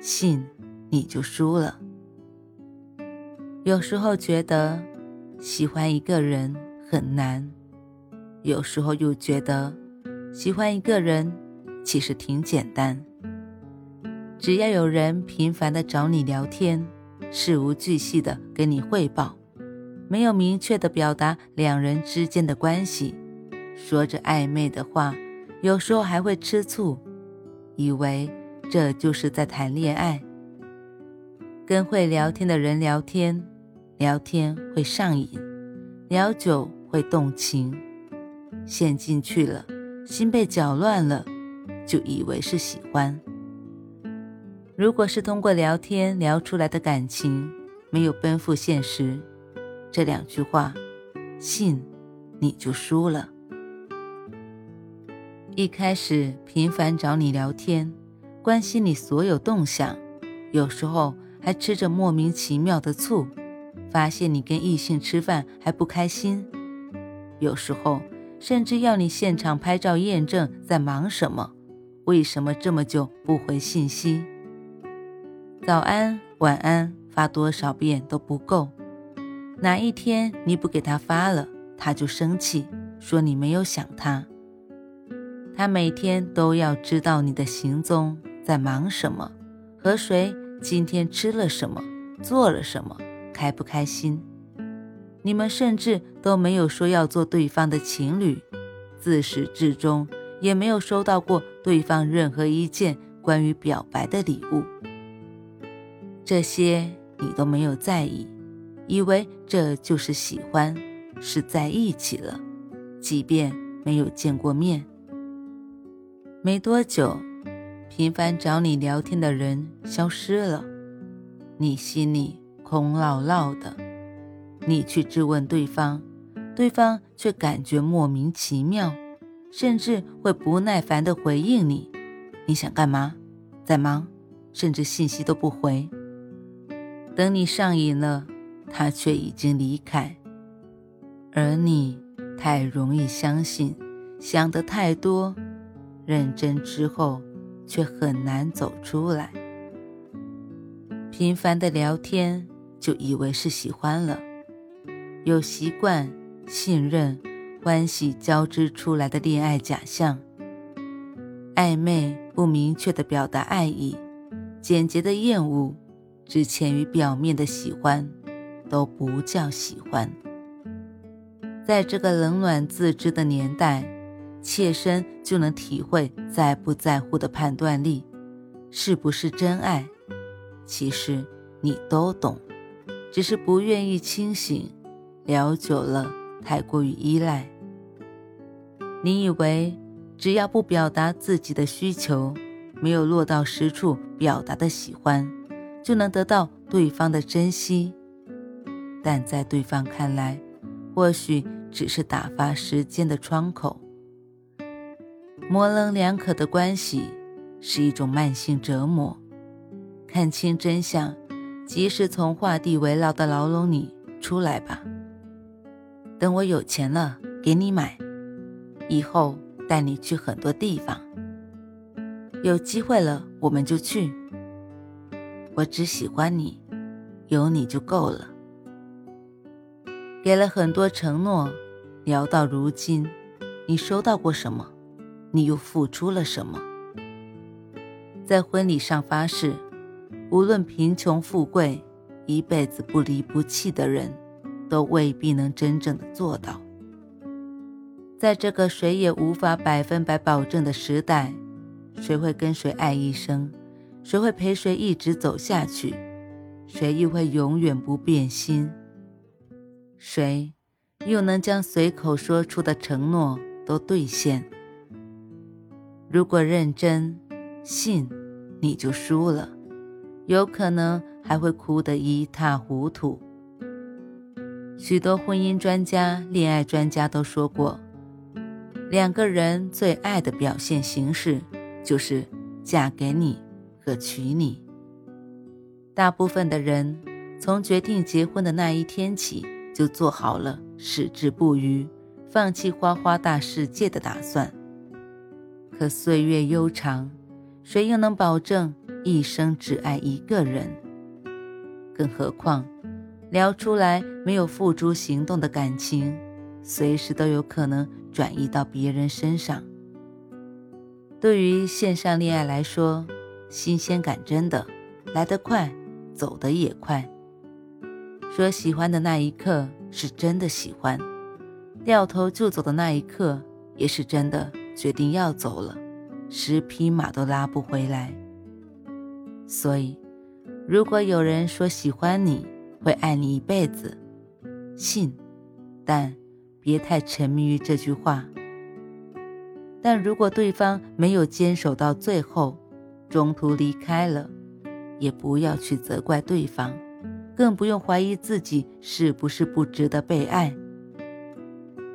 信你就输了。有时候觉得喜欢一个人很难，有时候又觉得喜欢一个人其实挺简单。只要有人频繁的找你聊天，事无巨细的跟你汇报，没有明确的表达两人之间的关系，说着暧昧的话，有时候还会吃醋。以为这就是在谈恋爱，跟会聊天的人聊天，聊天会上瘾，聊久会动情，陷进去了，心被搅乱了，就以为是喜欢。如果是通过聊天聊出来的感情，没有奔赴现实，这两句话，信你就输了。一开始频繁找你聊天，关心你所有动向，有时候还吃着莫名其妙的醋，发现你跟异性吃饭还不开心，有时候甚至要你现场拍照验证在忙什么，为什么这么久不回信息？早安晚安发多少遍都不够，哪一天你不给他发了，他就生气，说你没有想他。他每天都要知道你的行踪，在忙什么，和谁，今天吃了什么，做了什么，开不开心。你们甚至都没有说要做对方的情侣，自始至终也没有收到过对方任何一件关于表白的礼物。这些你都没有在意，以为这就是喜欢，是在一起了，即便没有见过面。没多久，频繁找你聊天的人消失了，你心里空落落的。你去质问对方，对方却感觉莫名其妙，甚至会不耐烦地回应你：“你想干嘛？在忙？甚至信息都不回。”等你上瘾了，他却已经离开。而你太容易相信，想的太多。认真之后，却很难走出来。频繁的聊天，就以为是喜欢了，有习惯、信任、欢喜交织出来的恋爱假象。暧昧不明确的表达爱意，简洁的厌恶，只潜于表面的喜欢，都不叫喜欢。在这个冷暖自知的年代。切身就能体会在不在乎的判断力，是不是真爱？其实你都懂，只是不愿意清醒。聊久了，太过于依赖。你以为只要不表达自己的需求，没有落到实处表达的喜欢，就能得到对方的珍惜。但在对方看来，或许只是打发时间的窗口。模棱两可的关系是一种慢性折磨。看清真相，及时从画地为牢的牢笼里出来吧。等我有钱了，给你买，以后带你去很多地方。有机会了，我们就去。我只喜欢你，有你就够了。给了很多承诺，聊到如今，你收到过什么？你又付出了什么？在婚礼上发誓，无论贫穷富贵，一辈子不离不弃的人，都未必能真正的做到。在这个谁也无法百分百保证的时代，谁会跟谁爱一生？谁会陪谁一直走下去？谁又会永远不变心？谁又能将随口说出的承诺都兑现？如果认真信，你就输了；有可能还会哭得一塌糊涂。许多婚姻专家、恋爱专家都说过，两个人最爱的表现形式就是嫁给你和娶你。大部分的人从决定结婚的那一天起，就做好了矢志不渝、放弃花花大世界的打算。可岁月悠长，谁又能保证一生只爱一个人？更何况，聊出来没有付诸行动的感情，随时都有可能转移到别人身上。对于线上恋爱来说，新鲜感真的来得快。走得也快。说喜欢的那一刻是真的喜欢，掉头就走的那一刻也是真的决定要走了，十匹马都拉不回来。所以，如果有人说喜欢你会爱你一辈子，信，但别太沉迷于这句话。但如果对方没有坚守到最后，中途离开了。也不要去责怪对方，更不用怀疑自己是不是不值得被爱。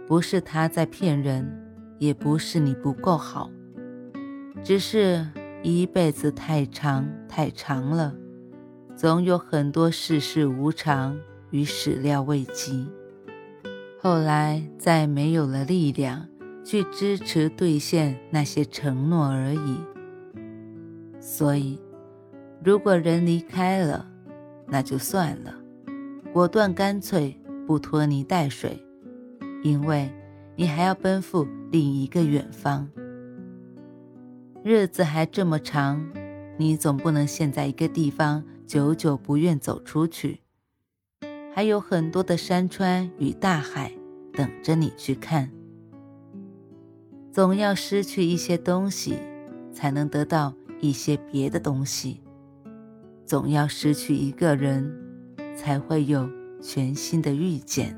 不是他在骗人，也不是你不够好，只是一辈子太长太长了，总有很多世事无常与始料未及，后来再没有了力量去支持兑现那些承诺而已。所以。如果人离开了，那就算了，果断干脆不拖泥带水，因为你还要奔赴另一个远方。日子还这么长，你总不能陷在一个地方久久不愿走出去，还有很多的山川与大海等着你去看。总要失去一些东西，才能得到一些别的东西。总要失去一个人，才会有全新的遇见。